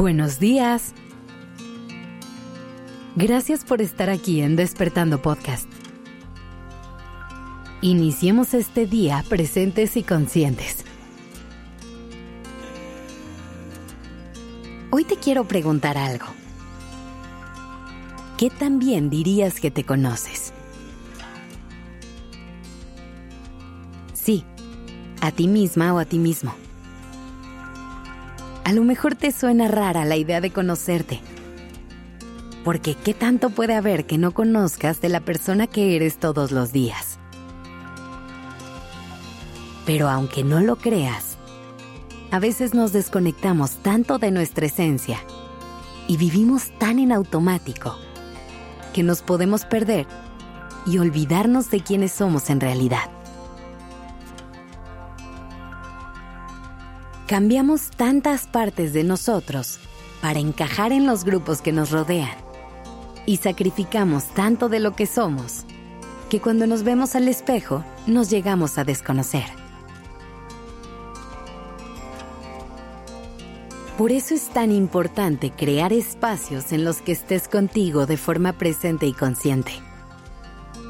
Buenos días. Gracias por estar aquí en Despertando Podcast. Iniciemos este día presentes y conscientes. Hoy te quiero preguntar algo. ¿Qué tan bien dirías que te conoces? Sí, a ti misma o a ti mismo. A lo mejor te suena rara la idea de conocerte. Porque ¿qué tanto puede haber que no conozcas de la persona que eres todos los días? Pero aunque no lo creas, a veces nos desconectamos tanto de nuestra esencia y vivimos tan en automático que nos podemos perder y olvidarnos de quiénes somos en realidad. Cambiamos tantas partes de nosotros para encajar en los grupos que nos rodean y sacrificamos tanto de lo que somos que cuando nos vemos al espejo nos llegamos a desconocer. Por eso es tan importante crear espacios en los que estés contigo de forma presente y consciente.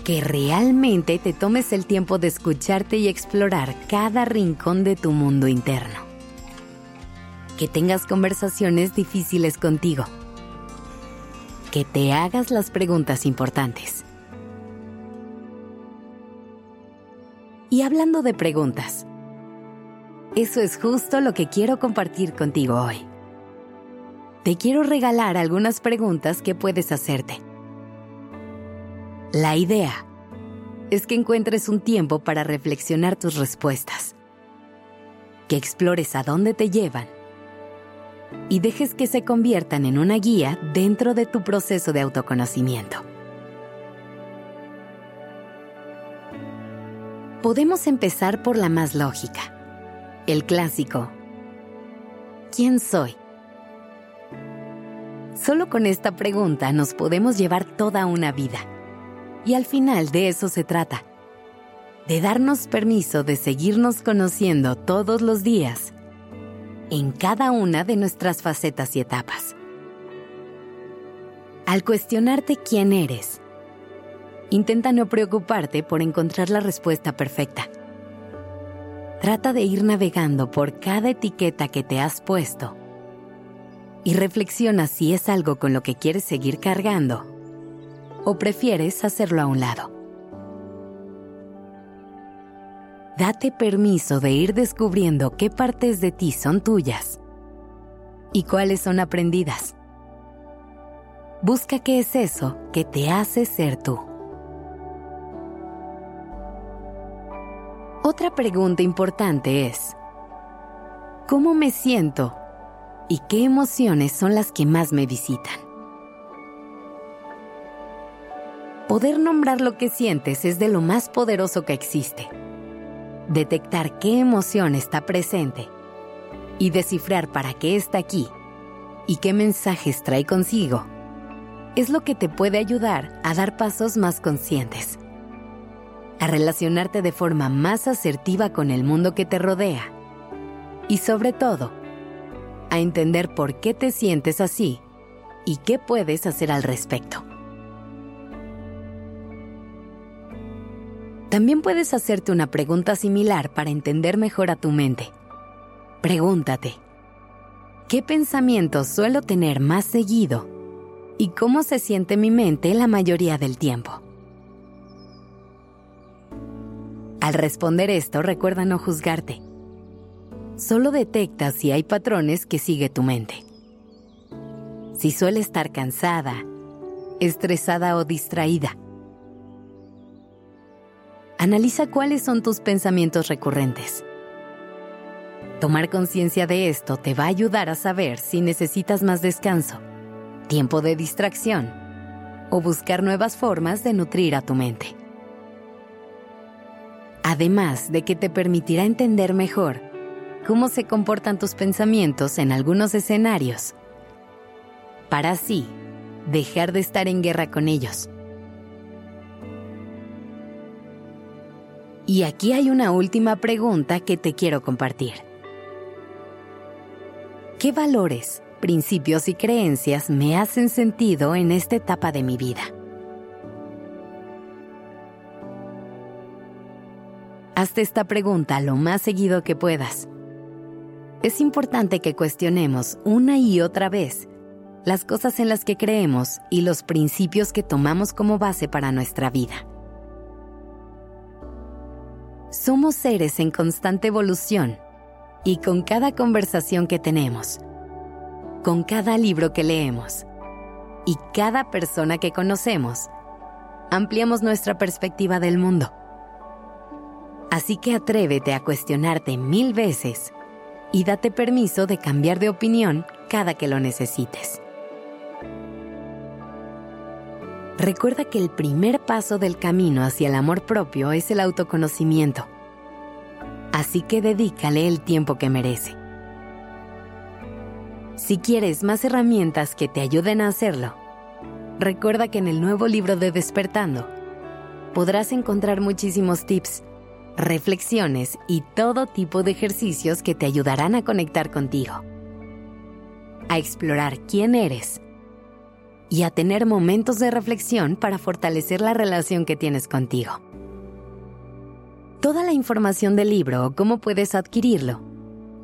Que realmente te tomes el tiempo de escucharte y explorar cada rincón de tu mundo interno que tengas conversaciones difíciles contigo, que te hagas las preguntas importantes. Y hablando de preguntas, eso es justo lo que quiero compartir contigo hoy. Te quiero regalar algunas preguntas que puedes hacerte. La idea es que encuentres un tiempo para reflexionar tus respuestas, que explores a dónde te llevan y dejes que se conviertan en una guía dentro de tu proceso de autoconocimiento. Podemos empezar por la más lógica, el clásico. ¿Quién soy? Solo con esta pregunta nos podemos llevar toda una vida. Y al final de eso se trata, de darnos permiso de seguirnos conociendo todos los días en cada una de nuestras facetas y etapas. Al cuestionarte quién eres, intenta no preocuparte por encontrar la respuesta perfecta. Trata de ir navegando por cada etiqueta que te has puesto y reflexiona si es algo con lo que quieres seguir cargando o prefieres hacerlo a un lado. Date permiso de ir descubriendo qué partes de ti son tuyas y cuáles son aprendidas. Busca qué es eso que te hace ser tú. Otra pregunta importante es, ¿cómo me siento y qué emociones son las que más me visitan? Poder nombrar lo que sientes es de lo más poderoso que existe detectar qué emoción está presente y descifrar para qué está aquí y qué mensajes trae consigo, es lo que te puede ayudar a dar pasos más conscientes, a relacionarte de forma más asertiva con el mundo que te rodea y sobre todo, a entender por qué te sientes así y qué puedes hacer al respecto. También puedes hacerte una pregunta similar para entender mejor a tu mente. Pregúntate, ¿qué pensamientos suelo tener más seguido? ¿Y cómo se siente mi mente la mayoría del tiempo? Al responder esto, recuerda no juzgarte. Solo detecta si hay patrones que sigue tu mente. Si suele estar cansada, estresada o distraída Analiza cuáles son tus pensamientos recurrentes. Tomar conciencia de esto te va a ayudar a saber si necesitas más descanso, tiempo de distracción o buscar nuevas formas de nutrir a tu mente. Además de que te permitirá entender mejor cómo se comportan tus pensamientos en algunos escenarios, para así dejar de estar en guerra con ellos Y aquí hay una última pregunta que te quiero compartir. ¿Qué valores principios y creencias me hacen sentido en esta etapa de mi vida? Hazte esta pregunta lo más seguido que puedas. Es importante que cuestionemos una y otra vez las cosas en las que creemos y los principios que tomamos como base para nuestra vida. Somos seres en constante evolución y con cada conversación que tenemos, con cada libro que leemos y cada persona que conocemos, ampliamos nuestra perspectiva del mundo. Así que atrévete a cuestionarte mil veces y date permiso de cambiar de opinión cada que lo necesites. Recuerda que el primer paso del camino hacia el amor propio es el autoconocimiento. Así que dedícale el tiempo que merece. Si quieres más herramientas que te ayuden a hacerlo, recuerda que en el nuevo libro de Despertando podrás encontrar muchísimos tips, reflexiones y todo tipo de ejercicios que te ayudarán a conectar contigo, a explorar quién eres y a tener momentos de reflexión para fortalecer la relación que tienes contigo. Toda la información del libro o cómo puedes adquirirlo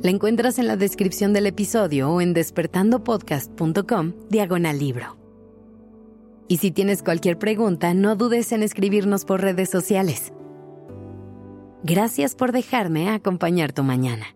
la encuentras en la descripción del episodio o en despertandopodcast.com diagonal libro. Y si tienes cualquier pregunta, no dudes en escribirnos por redes sociales. Gracias por dejarme acompañar tu mañana.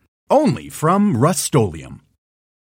only from Rust